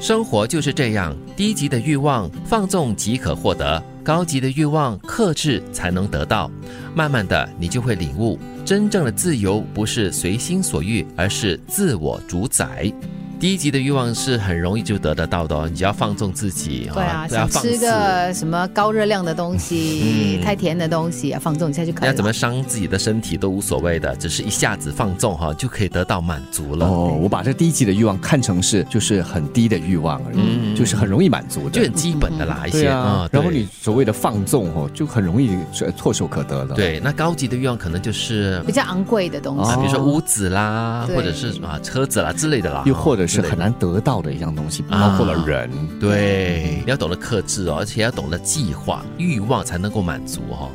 生活就是这样，低级的欲望放纵即可获得，高级的欲望克制才能得到。慢慢的，你就会领悟，真正的自由不是随心所欲，而是自我主宰。低级的欲望是很容易就得得到的哦，你只要放纵自己，对啊，不要想吃。个什么高热量的东西、嗯太甜的东西，放纵一下就可以了。要怎么伤自己的身体都无所谓的，只是一下子放纵哈，就可以得到满足了。哦，我把这低级的欲望看成是就是很低的欲望而已，嗯就是很容易满足的就很。基本的啦，一些对啊，然后你所谓的放纵哦，就很容易呃唾手可得了。，对那高级的欲望可能就是比较昂贵的东西？比如说屋子啦，或者是啊车子啦之类的啦，又或者是很难得到的一样东西，啊包括了人。对，你要懂得克制哦，而且要懂得计划，欲望才能够满足哦。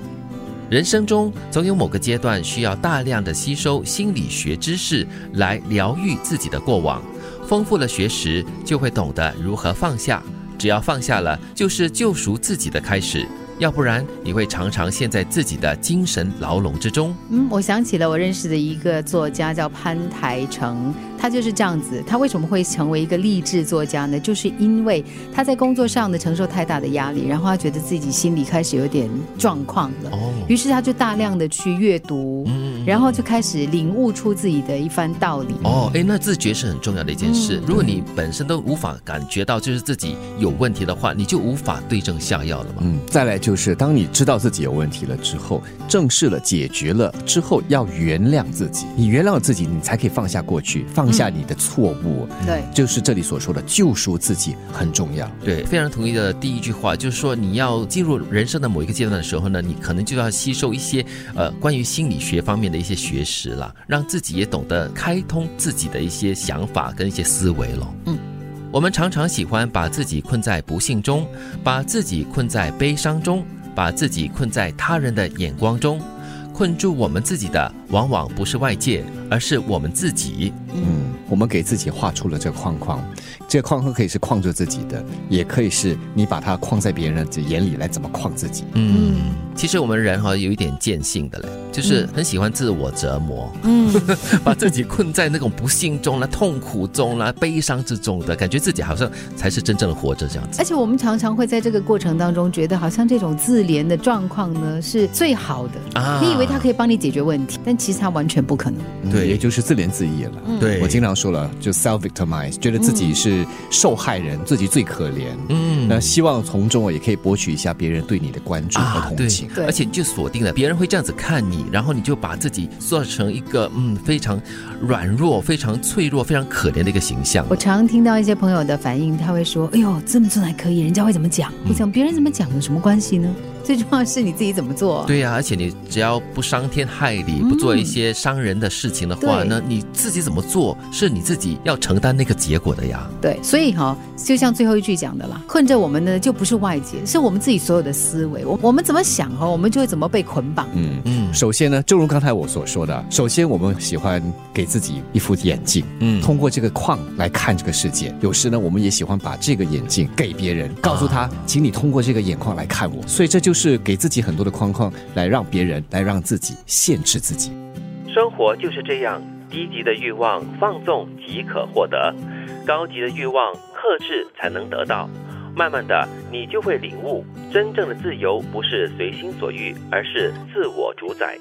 人生中总有某个阶段需要大量的吸收心理学知识来疗愈自己的过往，丰富了学识，就会懂得如何放下。只要放下了，就是救赎自己的开始。要不然，你会常常陷在自己的精神牢笼之中。嗯，我想起了我认识的一个作家叫潘台成，他就是这样子。他为什么会成为一个励志作家呢？就是因为他在工作上呢承受太大的压力，然后他觉得自己心里开始有点状况了，哦，于是他就大量的去阅读，嗯然后就开始领悟出自己的一番道理。哦，哎，那自觉是很重要的一件事。嗯如果你本身都无法感觉到就是自己有问题的话，你就无法对症下药了嘛。嗯，再来就是当你知道自己有问题了之后，正视了、解决了之后，要原谅自己。你原谅了自己，你才可以放下过去，放下你的错误。对，就是这里所说的救赎自己很重要。对，非常同意的第一句话，就是说你要进入人生的某一个阶段的时候呢，你可能就要吸收一些呃关于心理学方面的一些学识啦，让自己也懂得开通自己的一些想法跟一些思维咯。嗯。我们常常喜欢把自己困在不幸中，把自己困在悲伤中，把自己困在他人的眼光中。困住我们自己的，往往不是外界，而是我们自己。嗯，我们给自己画出了这个框框，这个框框可以是框住自己的，也可以是你把它框在别人的眼里来怎么框自己。嗯，其实我们人哈有一点贱性的嘞，就是很喜欢自我折磨，嗯，把自己困在那种不幸中啦、痛苦中啦、悲伤之中的感觉，自己好像才是真正的活着这样子。而且我们常常会在这个过程当中觉得，好像这种自怜的状况呢是最好的。啊你以为它可以帮你解决问题，但其实他完全不可能。嗯对也就是自怜自艾了。对我经常说了，就 self victimize，觉得自己是受害人，自己最可怜。嗯那希望从中也可以博取一下别人对你的关注和同情。，对而且你就锁定了别人会这样子看你，然后你就把自己塑造成一个嗯非常软弱、非常脆弱、非常可怜的一个形象。我常听到一些朋友的反应，他会说：“哎呦，这么做还可以，人家会怎么讲？”我想别人怎么讲有什么关系呢？最重要的是你自己怎么做。对呀、而且你只要不伤天害理，不做一些伤人的事情的话呢，你自己怎么做是你自己要承担那个结果的呀。对，所以哈、就像最后一句讲的啦，困着我们呢，就不是外界，是我们自己所有的思维。我我们怎么想哈、我们就会怎么被捆绑。嗯。嗯首先呢，正如刚才我所说的，首先我们喜欢给自己一副眼镜，嗯通过这个框来看这个世界。有时呢，我们也喜欢把这个眼镜给别人，告诉他，请你通过这个眼框来看我。所以这是给自己很多的框框，来让别人，来让自己限制自己。生活就是这样，低级的欲望放纵即可获得，高级的欲望克制才能得到。慢慢的，你就会领悟，真正的自由不是随心所欲，而是自我主宰。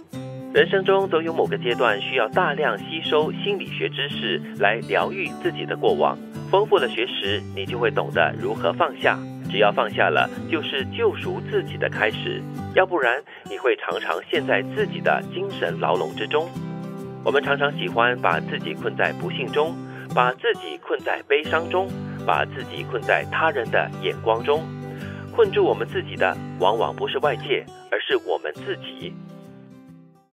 人生中总有某个阶段需要大量吸收心理学知识来疗愈自己的过往，丰富了学识，你就会懂得如何放下。只要放下了，就是救赎自己的开始。要不然，你会常常陷在自己的精神牢笼之中。我们常常喜欢把自己困在不幸中，把自己困在悲伤中，把自己困在他人的眼光中。困住我们自己的，往往不是外界，而是我们自己。